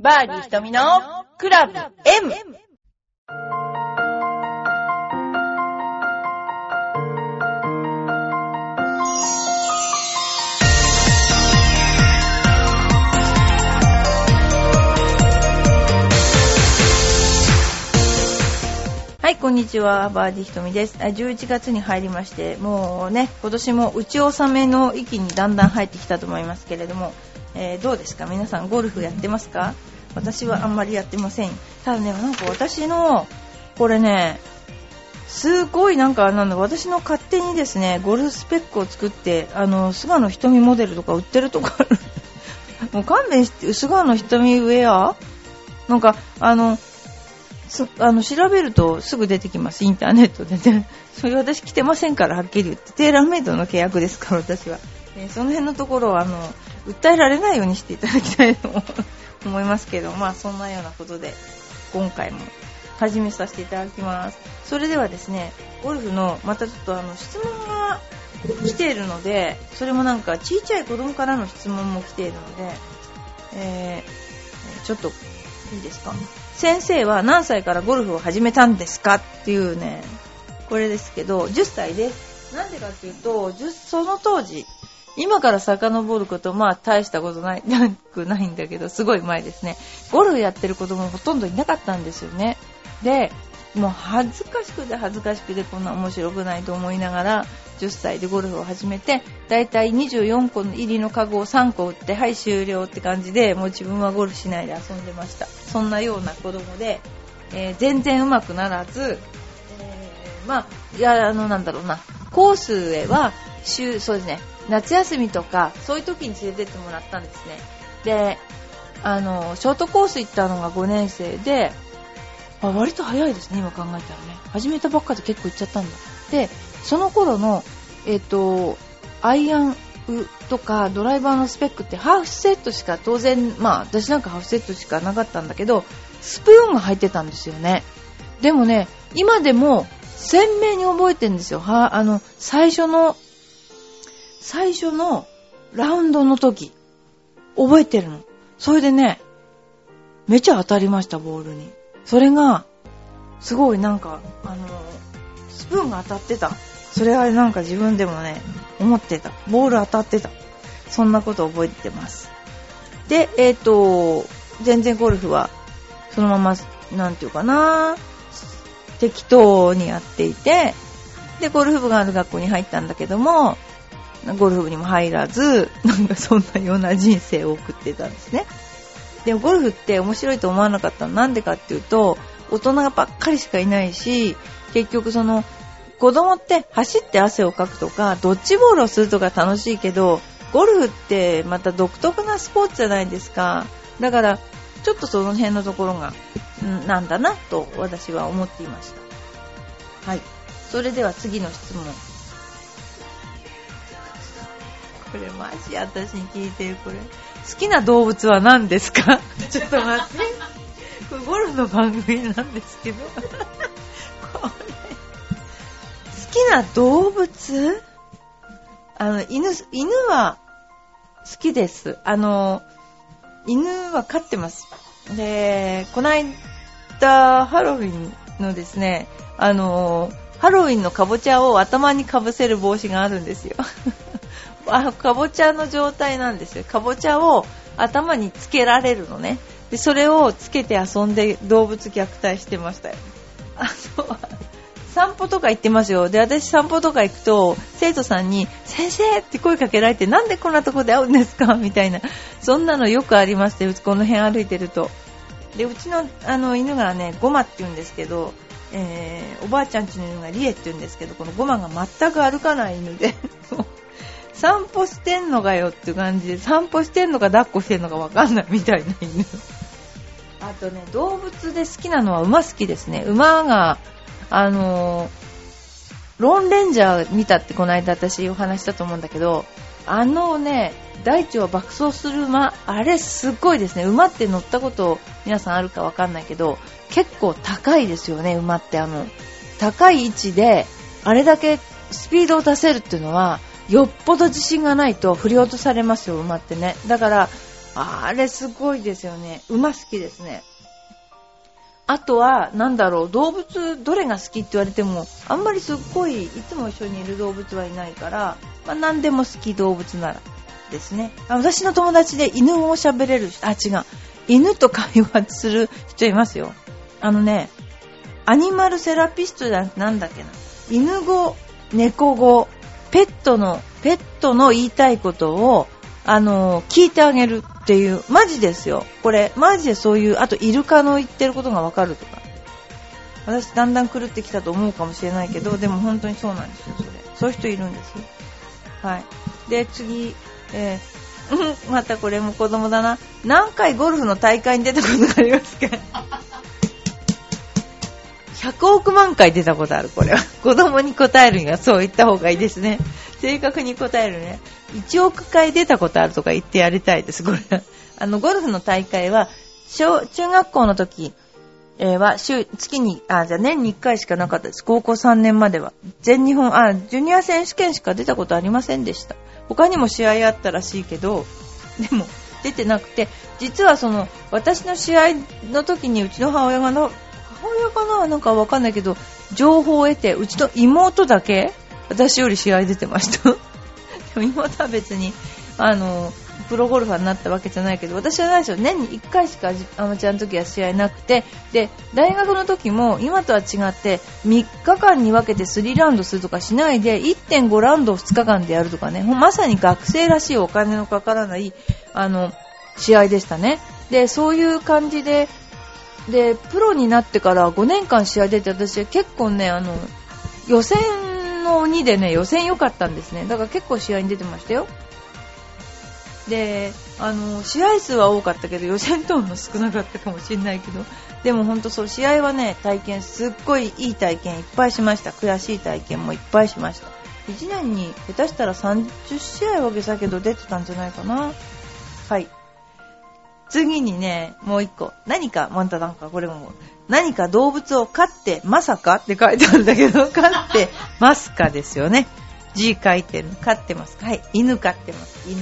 バーディー瞳のクラブ M! はい、こんにちは。バーディーひとみです。11月に入りまして、もうね、今年も打ち納めの域にだんだん入ってきたと思いますけれども、えーどうですか？皆さんゴルフやってますか？私はあんまりやってません。ただね、なんか私の、これね、すごいなんかなんだ。私の勝手にですねゴルフスペックを作ってあの菅野瞳モデルとか売ってるとこある。もう勘弁して菅野瞳ウェア？なんかあのすあの調べるとすぐ出てきます。インターネットでね。それ私着てませんからはっきり言って。テーラーメイドの契約ですから私は、えーその辺のところをあの訴えられないようにしていただきたいと思いますけどまあそんなようなことで今回も始めさせていただきます。それではですね、ゴルフのまたちょっとあの質問が来ているので、それもなんか小さい子供からの質問も来ているので、えーちょっといいですか？先生は何歳からゴルフを始めたんですか？っていうね、これですけど、10歳です。なんでかっていうと、その当時、今から遡ること、まあ大したことない、なくないんだけど、すごい前ですね。ゴルフやってる子供ほとんどいなかったんですよね。で、もう恥ずかしくて恥ずかしくてこんな面白くないと思いながら10歳でゴルフを始めてだいたい24個入りのカゴを3個打ってはい終了って感じでもう自分はゴルフしないで遊んでましたそんなような子供で、えー全然上手くならず、えーまあいやあのなんだろうなコースへは週そうですね夏休みとかそういう時に連れてってもらったんですねであのショートコース行ったのが5年生であ割と早いですね、今考えたらね。始めたばっかで結構行っちゃったんだ。で、その頃の、えっ、と、アイアンとかドライバーのスペックってハーフセットしか当然、まあ私なんかハーフセットしかなかったんだけど、スプーンが入ってたんですよね。でもね、今でも鮮明に覚えてるんですよ。は、あの、最初の、最初のラウンドの時、覚えてるの。それでね、めちゃ当たりました、ボールに。それが、すごいなんか、あの、スプーンが当たってた。それはなんか自分でもね、思ってた。ボール当たってた。そんなこと覚えてます。で、えっ、と、全然ゴルフは、そのまま、なんていうかな、適当にやっていて、で、ゴルフ部がある学校に入ったんだけども、ゴルフにも入らず、なんかそんなような人生を送ってたんですね。でもゴルフって面白いと思わなかったの。なんでかっていうと大人がばっかりしかいないし結局その子供って走って汗をかくとかドッジボールをするとか楽しいけどゴルフってまた独特なスポーツじゃないですか。だからちょっとその辺のところがなんだなと私は思っていました。はい。それでは次の質問。これマジ私に聞いてるこれ好きな動物は何ですか？ちょっと待って。これゴルフの番組なんですけど。これ。好きな動物？あの、犬、犬は好きです。あの、犬は飼ってます。で、この間、ハロウィンのですね、あの、ハロウィンのかぼちゃを頭にかぶせる帽子があるんですよ。あかぼちゃの状態なんですよ。かぼちゃを頭につけられるのね。で、それをつけて遊んで動物虐待してましたよ。あの、散歩とか行ってますよ。で、私散歩とか行くと、生徒さんに、先生って声かけられて、なんでこんなとこで会うんですか？みたいな。そんなのよくありまして、うちこの辺歩いてると。で、うちのあの犬がね、ゴマって言うんですけど、えー、おばあちゃんちの犬がリエって言うんですけど、このゴマが全く歩かない犬で、散歩してんのかよって感じで、散歩してんのか抱っこしてんのかわかんないみたいな犬。あとね、動物で好きなのは馬好きですね。馬が、あのーロンレンジャー見たってこの間私お話したと思うんだけど、あのね、大地を爆走する馬、あれすっごいですね。馬って乗ったこと皆さんあるかわかんないけど、結構高いですよね、馬ってあの、高い位置で、あれだけスピードを出せるっていうのは、よっぽど自信がないと振り落とされますよ、馬ってね。だから、あれすごいですよね。馬好きですね。あとは、なんだろう、動物、どれが好きって言われても、あんまりすっごい、いつも一緒にいる動物はいないから、まあ、何でも好き動物ならですね。私の友達で犬を喋れる、あ、違う。犬と会話する人いますよ。あのね、アニマルセラピストじゃなんだっけな。犬語、猫語、ペットの、ペットの言いたいことを、あの、聞いてあげるっていう、マジですよ。これ、マジでそういう、あとイルカの言ってることがわかるとか。私、だんだん狂ってきたと思うかもしれないけど、でも本当にそうなんですよ、それ。そういう人いるんですよ。はい。で、次、えー、またこれも子供だな。何回ゴルフの大会に出たことがありますか？100億万回出たことある、これは。子供に答えるにはそう言った方がいいですね。正確に答えるね。1億回出たことあるとか言ってやりたいです、これ。あの、ゴルフの大会は、小、中学校の時、えー、は、週、月に、あ、じゃ年に1回しかなかったです。高校3年までは。全日本、あ、ジュニア選手権しか出たことありませんでした。他にも試合あったらしいけど、でも、出てなくて、実はその、私の試合の時にうちの母親がの、母親かな？なんかわかんないけど、情報を得て、うちの妹だけ、私より試合出てました。でも妹は別に、あの、プロゴルファーになったわけじゃないけど、私はないですよ。年に1回しかアマチュアの時は試合なくて、で、大学の時も今とは違って3日間に分けて3ラウンドするとかしないで、1.5ラウンドを2日間でやるとかね、まさに学生らしいお金のかからない、あの、試合でしたね。で、そういう感じで、で、プロになってから5年間試合出て、私は結構ね、あの、予選の2でね、予選良かったんですね。だから結構試合に出てましたよ。で、あの、試合数は多かったけど、予選等も少なかったかもしれないけど、でも本当そう、試合はね、体験、すっごいいい体験いっぱいしました。悔しい体験もいっぱいしました。1年に下手したら30試合はけたけど出てたんじゃないかな。はい。次にね、もう一個。何か、またなんかこれも、何か動物を飼って、まさか？って書いてあるんだけど、飼ってますかですよね。字書いてる。飼ってますか？はい。犬飼ってます。犬。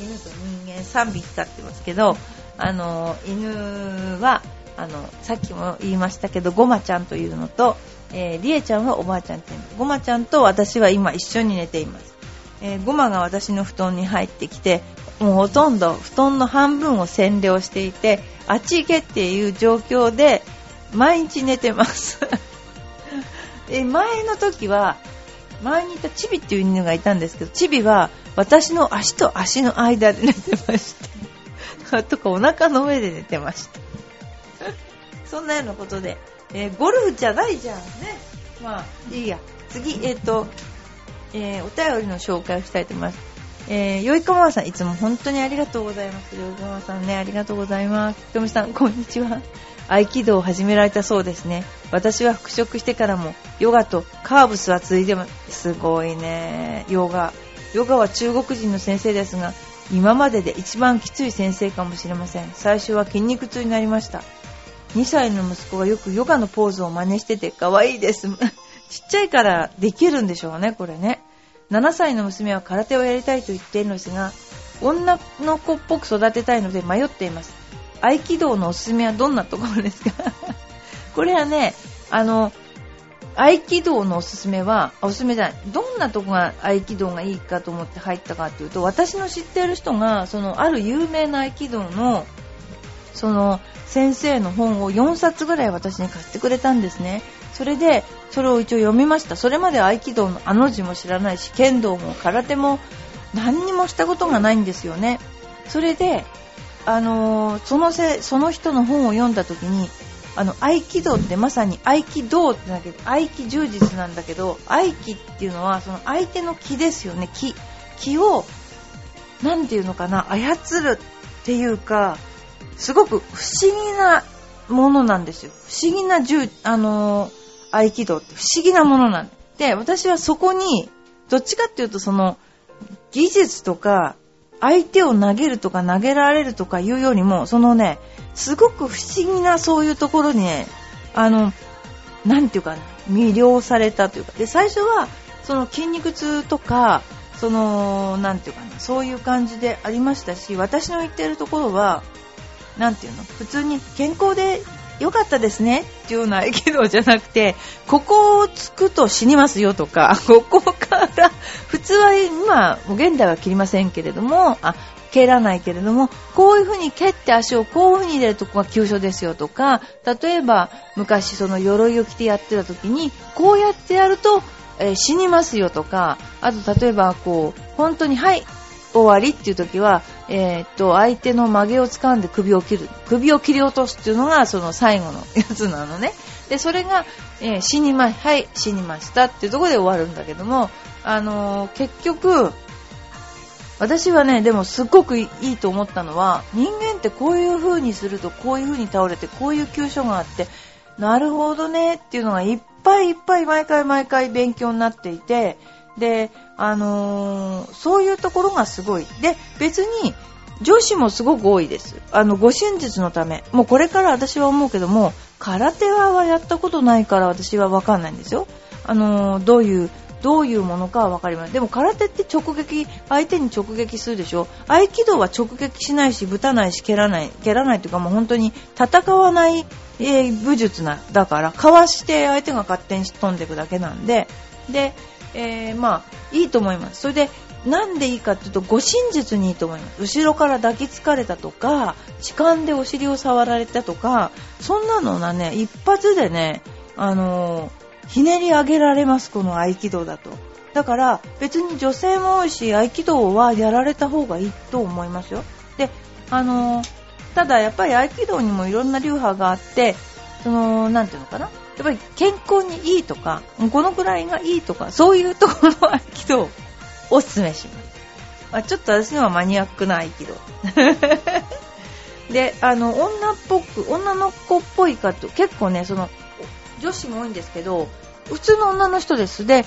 犬と人間3匹飼ってますけど、あの、犬は、あの、さっきも言いましたけど、ごまちゃんというのと、えー、りえちゃんはおばあちゃんっていうの。ごまちゃんと私は今一緒に寝ています。えー、ごまが私の布団に入ってきて、もうほとんど布団の半分を占領していて、あっち行けっていう状況で、毎日寝てます え前の時は、前にいたチビっていう犬がいたんですけど、チビは私の足と足の間で寝てました。とかお腹の上で寝てました。そんなようなことで、えー、ゴルフじゃないじゃんね。まあ、いいや。次、えっ、ー、と、えー、お便りの紹介をしたいと思います。えー、よいかまさん、いつも本当にありがとうございます。よいかまさんね、ありがとうございます。ひとみさん、こんにちは。合気道を始められたそうですね。私は復職してからも、ヨガとカーブスは続いてます。すごいね。ヨガ。ヨガは中国人の先生ですが、今までで一番きつい先生かもしれません。最初は筋肉痛になりました。2歳の息子がよくヨガのポーズを真似してて可愛いです。ちっちゃいからできるんでしょうね、これね。7歳の娘は空手をやりたいと言っているのですが、女の子っぽく育てたいので迷っています。合気道のおすすめはどんなところですか？これはね、あの、合気道のおすすめは、おすすめじゃない、どんなとこが合気道がいいかと思って入ったかっていうと、私の知っている人が、その、ある有名な合気道の、その、先生の本を4冊ぐらい私に貸してくれたんですね。それで、それを一応読みました。それまで合気道のあの字も知らないし、剣道も空手も何にもしたことがないんですよね。それで、あのー、そのせ、その人の本を読んだ時に、あの、合気道ってまさに合気道ってだけど、合気充実なんだけど、合気っていうのは、その相手の気ですよね、気。気を、なんていうのかな、操るっていうか、すごく不思議なものなんですよ。不思議な銃、あのー、合気道って不思議なものなんで、私はそこに、どっちかっていうとその、技術とか、相手を投げるとか投げられるとかいうよりも、そのね、すごく不思議なそういうところにね、あの、なんていうか、魅了されたというか、で、最初は、その筋肉痛とか、その、なんていうかな、そういう感じでありましたし、私の言ってるところは、なんていうの、普通に健康で良かったですね。っていうような合気道じゃなくて、ここをつくと死にますよとか、ここから、普通は今、現代は切りませんけれども、あ、蹴らないけれども、こういう風に蹴って足をこういう風に入れるとこが急所ですよとか、例えば昔その鎧を着てやってた時に、こうやってやると、えー、死にますよとか、あと例えばこう、本当に、はい、終わりっていう時は、えー、っと、相手の曲げを掴んで首を切る。首を切り落とすっていうのがその最後のやつなのね。で、それが、えー、死にま、はい、死にましたっていうところで終わるんだけども、あのー、結局、私はね、でもすっごくいいと思ったのは、人間ってこういう風にするとこういう風に倒れて、こういう急所があって、なるほどねっていうのがいっぱいいっぱい毎回毎回勉強になっていて、で、あのー、そういうところがすごい。で、別に、女子もすごく多いです。あの、ご真実のため。もうこれから私は思うけども、空手はやったことないから私はわかんないんですよ。あのー、どういうどういうものかは分かります。でも空手って直撃、相手に直撃するでしょ合気道は直撃しないし、ぶたないし、蹴らない、蹴らないというかもう本当に戦わない、えー、武術な、だから、かわして相手が勝手に飛んでいくだけなんで、で、えー、まあ、いいと思います。それで、なんでいいかっていうと、護身術にいいと思います。後ろから抱きつかれたとか、痴漢でお尻を触られたとか、そんなのはね、一発でね、あのーひねり上げられます、この合気道だと。だから別に女性も多いし合気道はやられた方がいいと思いますよ。で、あの、ただやっぱり合気道にもいろんな流派があって、その、なていうのかな。やっぱり健康にいいとか、このくらいがいいとか、そういうところの合気道をおすすめします。あ、ちょっと私のはマニアックな合気道。で、あの、女っぽく、女の子っぽいかと、結構ね、その、女子も多いんですけど、普通の女の人です。で、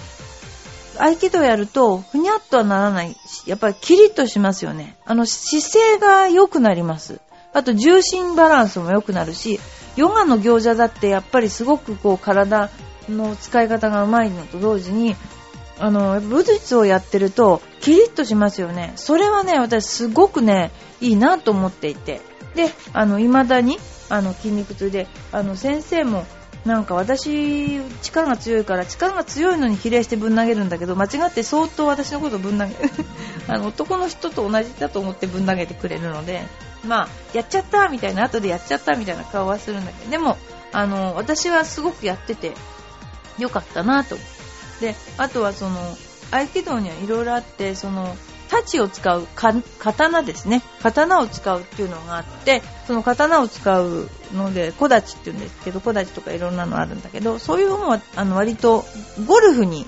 合気道やると、ふにゃっとはならないし、やっぱりキリッとしますよね。あの、姿勢が良くなります。あと、重心バランスも良くなるし、ヨガの行者だってやっぱりすごくこう、体の使い方がうまいのと同時に、あの、武術をやってると、キリッとしますよね。それはね、私すごくね、いいなと思っていて。で、あの、未だに、あの、筋肉痛で、あの、先生も、なんか私、力が強いから力が強いのに比例してぶん投げるんだけど間違って相当私のことぶん投げ あの男の人と同じだと思ってぶん投げてくれるので、まあ、やっちゃったみたいな後でやっちゃったみたいな顔はするんだけどでもあの私はすごくやっててよかったなと。であとはその合気道にはいろいろあってその太刀を使う刀ですね。刀を使うっていうのがあって、その刀を使うので、小立ちって言うんですけど、小立ちとかいろんなのあるんだけど、そういうのは、あの、割と、ゴルフに、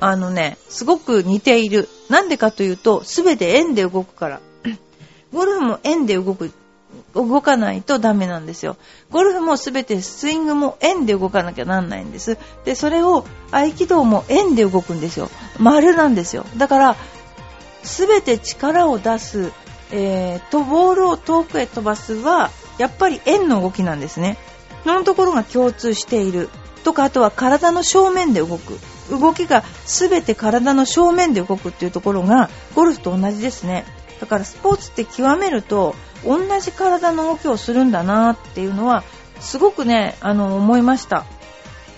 あのね、すごく似ている。なんでかというと、すべて円で動くから。ゴルフも円で動く、動かないとダメなんですよ。ゴルフもすべてスイングも円で動かなきゃなんないんです。で、それを合気道も円で動くんですよ。丸なんですよ。だから、全て力を出す、えー、とボールを遠くへ飛ばすはやっぱり円の動きなんですね。そのところが共通している。とかあとは体の正面で動く。動きが全て体の正面で動くっていうところがゴルフと同じですね。だからスポーツって極めると同じ体の動きをするんだなっていうのはすごくね、あの、思いました。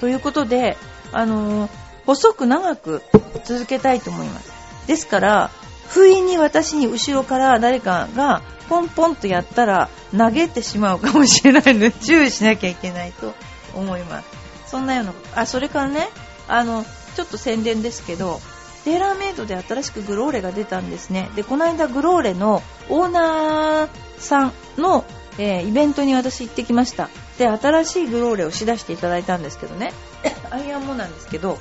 ということで、あの、細く長く続けたいと思います。ですから、不意に私に後ろから誰かがポンポンとやったら投げてしまうかもしれないので 注意しなきゃいけないと思います。そんなようなあ、それからね、あの、ちょっと宣伝ですけど、テーラーメイドで新しくグローレが出たんですね。で、この間グローレのオーナーさんの、えー、イベントに私行ってきました。で、新しいグローレをしだしていただいたんですけどね、アイアンもなんですけど、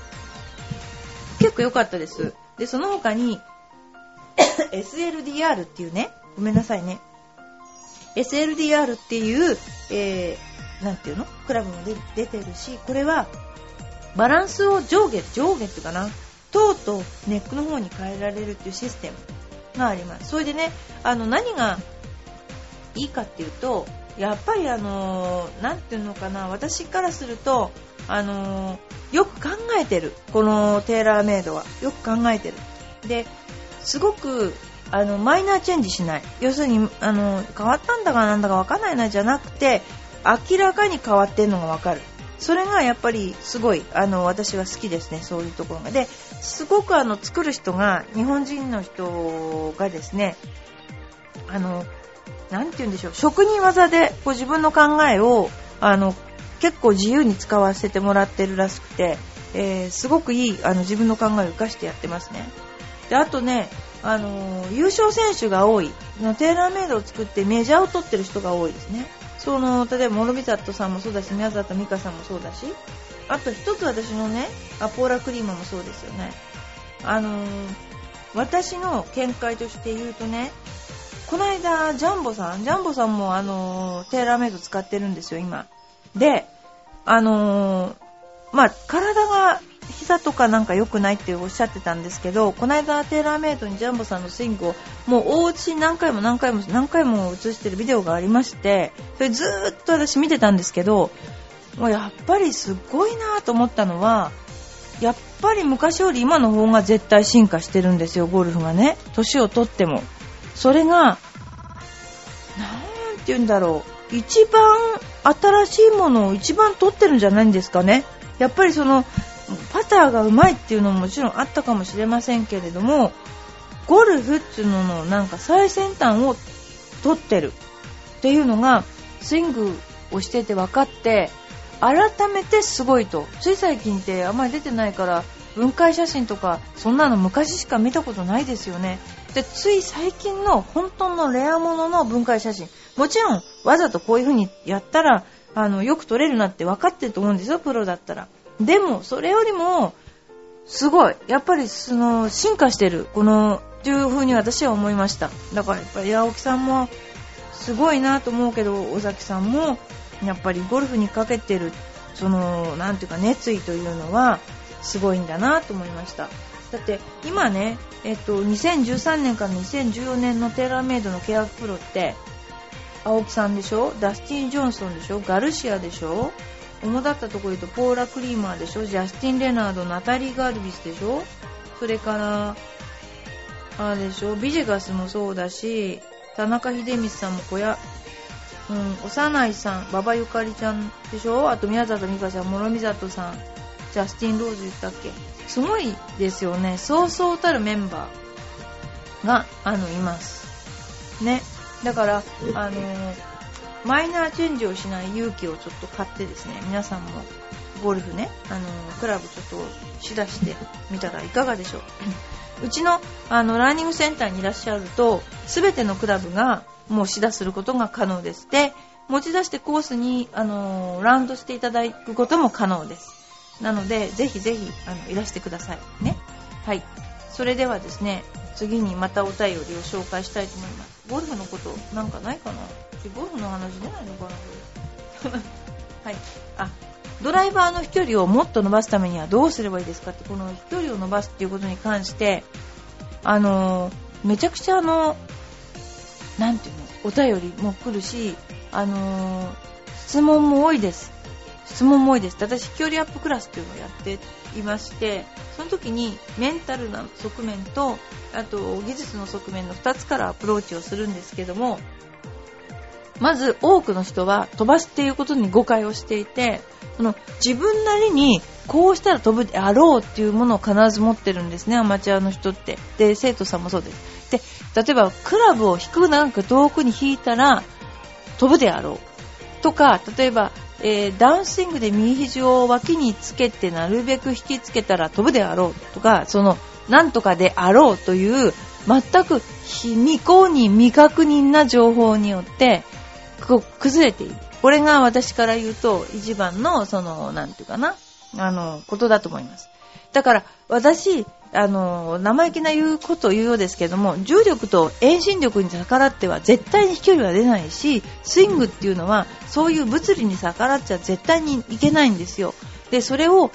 結構良かったです。で、その他に、SLDR っていうね、ごめんなさいね。SLDR っていう、えー、なんていうの？クラブも出てるし、これは、バランスを上下、上下っていうかな、塔とネックの方に変えられるっていうシステムがあります。それでね、あの、何がいいかっていうと、やっぱりあのー、なんていうのかな、私からすると、あのー、よく考えてる。このテーラーメイドは。よく考えてる。で、すごくあのマイナーチェンジしない。要するにあの変わったんだかなんだか分かんないなじゃなくて明らかに変わってるのが分かる。それがやっぱりすごいあの私は好きですね。そういうところが。ですごくあの作る人が日本人の人がですねあのなて言うんでしょう。職人技でこう自分の考えをあの結構自由に使わせてもらってるらしくて、えー、すごくいいあの自分の考えを生かしてやってますね。であとねあの優勝選手が多い。テーラーメイドを作ってメジャーを取ってる人が多いですね。その例えば諸見里さんもそうだし宮里美香さんもそうだし。あと一つ私のねアポーラクリームもそうですよね。あのー、私の見解として言うとねこの間ジャンボさんジャンボさんもあのー、テーラーメイド使ってるんですよ今。であの、まあ体が膝とかなんか良くないっておっしゃってたんですけどこの間テーラーメイドにジャンボさんのスイングをもうお家に何回も何回も何回も映してるビデオがありましてそれずっと私見てたんですけどもうやっぱりすごいなと思ったのはやっぱり昔より今の方が絶対進化してるんですよゴルフがね。年を取っても。それが何て言うんだろう。一番新しいものを一番取ってるんじゃないんですかね。やっぱりそのパターがうまいっていうのももちろんあったかもしれませんけれどもゴルフっていうののなんか最先端を取ってるっていうのがスイングをしてて分かって改めてすごいと。つい最近ってあんまり出てないから分解写真とかそんなの昔しか見たことないですよね。でつい最近の本当のレアものの分解写真。もちろんわざとこういう風にやったらあのよく撮れるなって分かってると思うんですよプロだったら。でも、それよりも、すごい。やっぱり、その、進化してる。この、という風に私は思いました。だからやっぱり、青木さんも、すごいなと思うけど、尾崎さんも、やっぱりゴルフにかけてる、その、なんていうか、熱意というのは、すごいんだなと思いました。だって、今ね、えっと、2013年から2014年のテーラーメイドの契約プロって、青木さんでしょ？ダスティン・ジョンソンでしょ？ガルシアでしょ？主だったところ言うとポーラ・クリーマーでしょ？ジャスティン・レナードナタリー・ガルビスでしょ？それからあれでしょ？ビジェガスもそうだし田中秀光さんも小屋。うん、幼いさん、馬場ゆかりちゃんでしょ？あと宮里美香ちゃん、諸見里さん、ジャスティン・ローズ言ったっけ？すごいですよね。そうそうたるメンバーが、あの、います。ね。だから、あのーマイナーチェンジをしない勇気をちょっと買ってですね、皆さんもゴルフね、あの、クラブちょっとしだしてみたらいかがでしょう。うちの、あの、ラーニングセンターにいらっしゃると、すべてのクラブがもうしだすることが可能です。で、持ち出してコースに、あの、ラウンドしていただくことも可能です。なので、ぜひぜひ、あの、いらしてください。ね。はい。それではですね、次にまたお便りを紹介したいと思います。ゴルフのことなんかないかな？ゴルフの話出ないのかな？はい。あ、ドライバーの飛距離をもっと伸ばすためにはどうすればいいですかって、この飛距離を伸ばすっていうことに関して、あのー、めちゃくちゃあの、なんていうの、お便りも来るし、あのー、質問も多いです。質問も多いです。私、飛距離アップクラスっていうのをやっていまして、その時にメンタルな側面と、あと技術の側面の2つからアプローチをするんですけども、まず多くの人は飛ばすっていうことに誤解をしていて、その自分なりにこうしたら飛ぶであろうっていうものを必ず持ってるんですね、アマチュアの人って。で、生徒さんもそうです。で、例えばクラブを低くなんか遠くに引いたら飛ぶであろう。とか、例えば、えー、ダウンスイングで右肘を脇につけてなるべく引きつけたら飛ぶであろうとか、その、なんとかであろうという、全く未公認、未確認な情報によってこ、崩れている。これが私から言うと、一番の、その、なんていうかな、あの、ことだと思います。だから、私、あの、生意気な言うことを言うようですけども、重力と遠心力に逆らっては絶対に飛距離は出ないし、スイングっていうのは、そういう物理に逆らっちゃ絶対にいけないんですよ。で、それを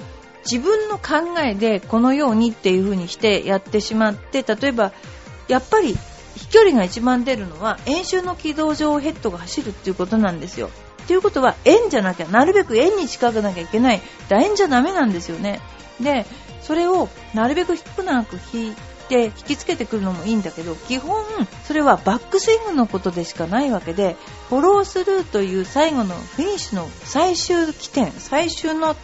自分の考えでこのようにっていう風にしてやってしまって、例えば、やっぱり飛距離が一番出るのは円周の軌道上をヘッドが走るっていうことなんですよ。ということは円じゃなきゃなるべく円に近くなきゃいけない楕円じゃダメなんですよね。でそれをなるべく低くなく引いて引きつけてくるのもいいんだけど基本それはバックスイングのことでしかないわけでフォロースルーという最後のフィニッシュの最終起点最終の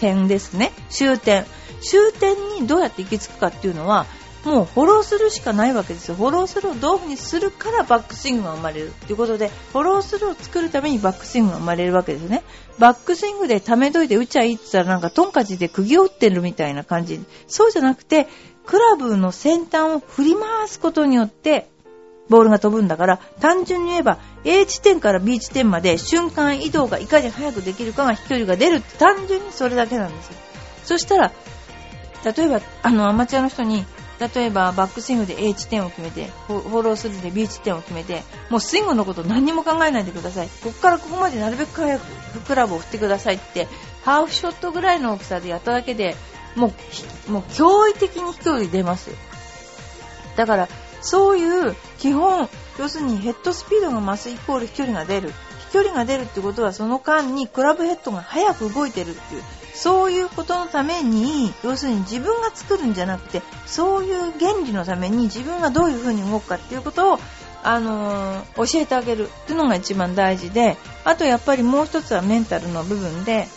点ですね。終点。終点にどうやって行き着くかっていうのはもうフォローするしかないわけですよ。フォロースルーをどういう風にするからバックスイングが生まれるということで、フォロースルーを作るためにバックスイングが生まれるわけですね。バックスイングでためといて打っちゃいいって言ったらなんかトンカチで釘を打ってるみたいな感じ。そうじゃなくて、クラブの先端を振り回すことによって、ボールが飛ぶんだから、単純に言えば A 地点から B 地点まで瞬間移動がいかに早くできるかが飛距離が出るって単純にそれだけなんですよ。そしたら、例えば、あの、アマチュアの人に、例えばバックスイングで A 地点を決めて、フォロースルーで B 地点を決めて、もうスイングのこと何にも考えないでください。ここからここまでなるべく早くクラブを振ってくださいって、ハーフショットぐらいの大きさでやっただけで、もう、もう驚異的に飛距離出ます。だから、そういう基本、要するにヘッドスピードが増すイコール飛距離が出る。飛距離が出るってことはその間にクラブヘッドが早く動いてるっていうそういうことのために要するに自分が作るんじゃなくてそういう原理のために自分がどういうふうに動くかっていうことをあのー、教えてあげる。っていうのが一番大事であとやっぱりもう一つはメンタルの部分で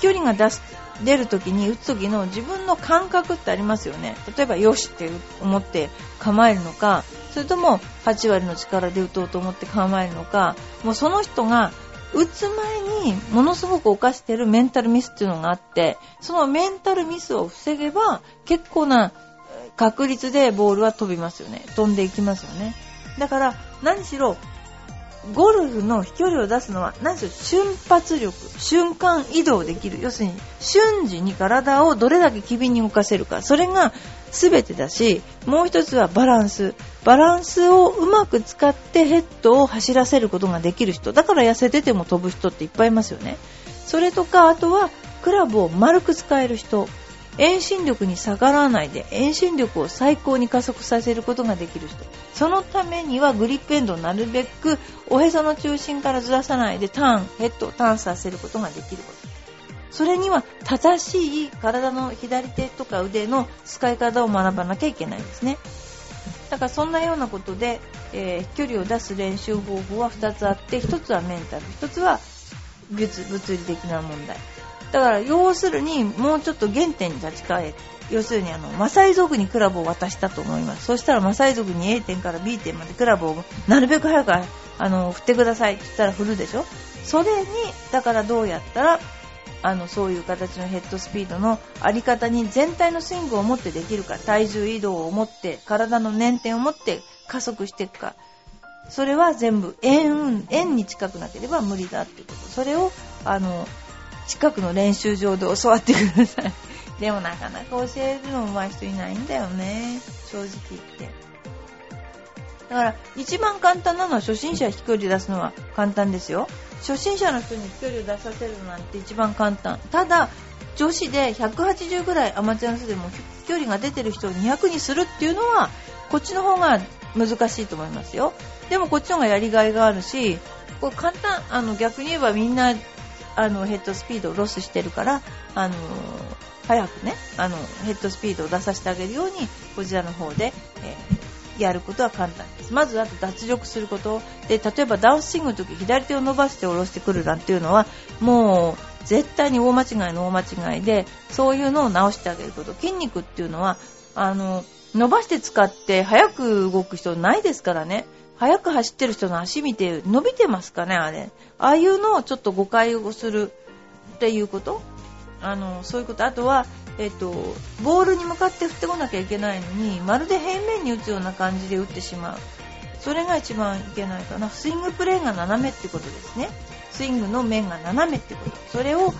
距離が出す出るときに打つときの自分の感覚ってありますよね。例えばよしって思って構えるのかそれとも8割の力で打とうと思って構えるのかもうその人が打つ前にものすごく犯してるメンタルミスっていうのがあって、そのメンタルミスを防げば結構な確率でボールは飛びますよね。飛んでいきますよね。だから何しろゴルフの飛距離を出すのは何しろ瞬発力、瞬間移動できる。要するに瞬時に体をどれだけ機敏に動かせるか。それが全てだし、もう一つはバランス。バランスをうまく使ってヘッドを走らせることができる人。だから痩せてても飛ぶ人っていっぱいいますよね。それとか、あとはクラブを丸く使える人。遠心力に逆らないで遠心力を最高に加速させることができる人そのためにはグリップエンドをなるべくおへその中心からずらさないでターンヘッドをターンさせることができることそれには正しい体の左手とか腕の使い方を学ばなきゃいけないんですね。だからそんなようなことで、えー、飛距離を出す練習方法は2つあって、1つはメンタル、1つは物物理的な問題。だから要するにもうちょっと原点に立ち返って、要するにあのマサイ族にクラブを渡したと思います。そしたらマサイ族に A 点から B 点までクラブをなるべく早くあの振ってくださいって言ったら振るでしょそれに、だからどうやったらあのそういう形のヘッドスピードのあり方に全体のスイングを持ってできるか体重移動を持って体の捻転を持って加速していくか。それは全部円円に近くなければ無理だってこと。それをあの近くの練習場で教わってください。でもなかなか教えるの上手い人いないんだよね。正直言って。だから一番簡単なのは初心者飛距離出すのは簡単ですよ。初心者の人に飛距離を出させるなんて一番簡単。ただ女子で180ぐらいアマチュアの人でも飛距離が出てる人を200にするっていうのはこっちの方が難しいと思いますよ。でもこっちの方がやりがいがあるしこれ簡単あの逆に言えばみんなあのヘッドスピードをロスしてるからあの早くねあのヘッドスピードを出させてあげるようにこちらの方で、えーやることは簡単です。まずあと脱力すること。で、例えばダウンスイングの時左手を伸ばして下ろしてくるなんていうのは、もう絶対に大間違いの大間違いで、そういうのを直してあげること。筋肉っていうのは、あの、伸ばして使って早く動く人ないですからね。速く走ってる人の足見て伸びてますかね、あれ。ああいうのをちょっと誤解をするっていうこと。あの、そういうこと。あとは、えっと、ボールに向かって振ってこなきゃいけないのにまるで平面に打つような感じで打ってしまう。それが一番いけないかな。スイングプレーが斜めってことですね。スイングの面が斜めってこと。それを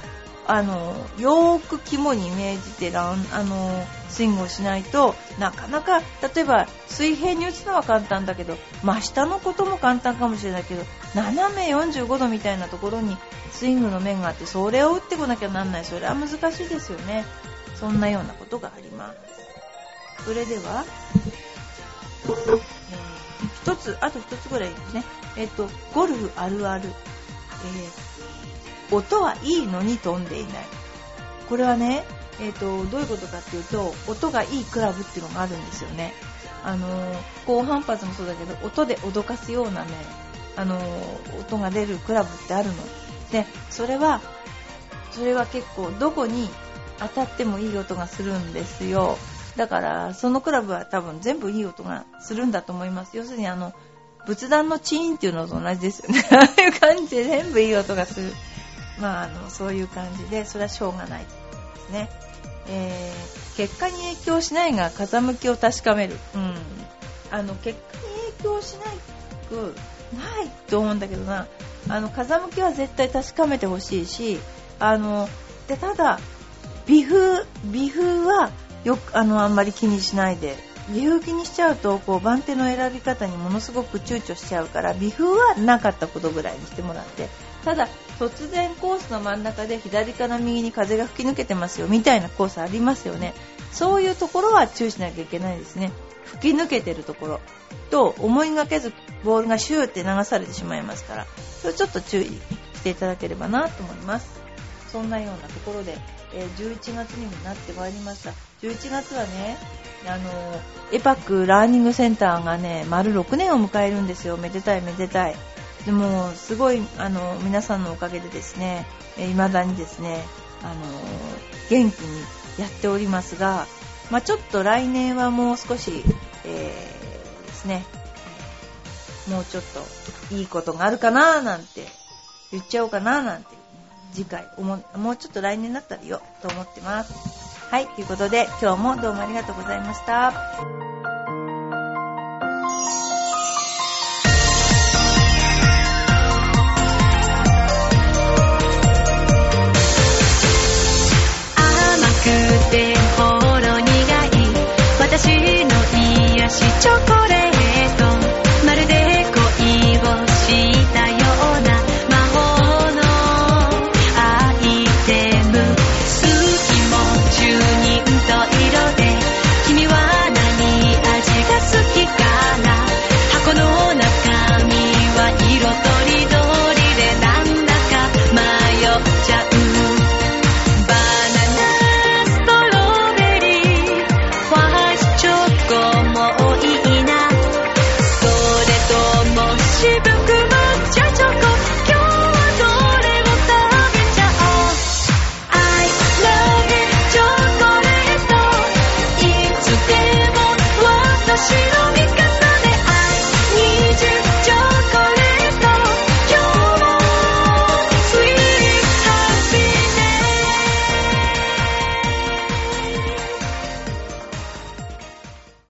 あのよーく肝にイメージてランあのスイングをしないとなかなか例えば水平に打つのは簡単だけど真下のことも簡単かもしれないけど斜め45度みたいなところにスイングの面があってそれを打ってこなきゃなんない。それは難しいですよね。そんなようなことがあります。それでは、えー、一つ、あと一つぐらいですね。えっ、と、ゴルフあるある。えー、音はいいのに飛んでいない。これはね、えっ、と、どういうことかっていうと、音がいいクラブっていうのがあるんですよね。あの高反発もそうだけど音で脅かすようなねあの音が出るクラブってあるのでそれはそれは結構どこに当たってもいい音がするんですよ。だからそのクラブは多分全部いい音がするんだと思います。要するにあの仏壇のチーンっていうのと同じですよね。ああいう感じで全部いい音がする。まああのそういう感じでそれはしょうがないですね。えー、結果に影響しないが風向きを確かめる、うん、あの結果に影響しないくないと思うんだけどな。あの風向きは絶対確かめてほしいしあのでただ微風微風はよくあのあんまり気にしないで。微風気にしちゃうとこう番手の選び方にものすごく躊躇しちゃうから微風はなかったことぐらいにしてもらって。ただ突然コースの真ん中で左から右に風が吹き抜けてますよみたいなコースありますよね。そういうところは注意しなきゃいけないですね。吹き抜けてるところ。と思いがけずボールがシューって流されてしまいますから。それちょっと注意していただければなと思います。そんなようなところで、え、11月にもなってまいりました。11月はねあのエパックラーニングセンターがね丸6年を迎えるんですよ。めでたいめでたい。でもすごいあの皆さんのおかげでですね未だにですねあの元気にやっておりますが、まあ、ちょっと来年はもう少し、えー、ですねもうちょっといいことがあるかななんて言っちゃおうかななんて次回ももうちょっと来年だったらいいよと思ってます。はいということで今日もどうもありがとうございました。私の癒しチョコ。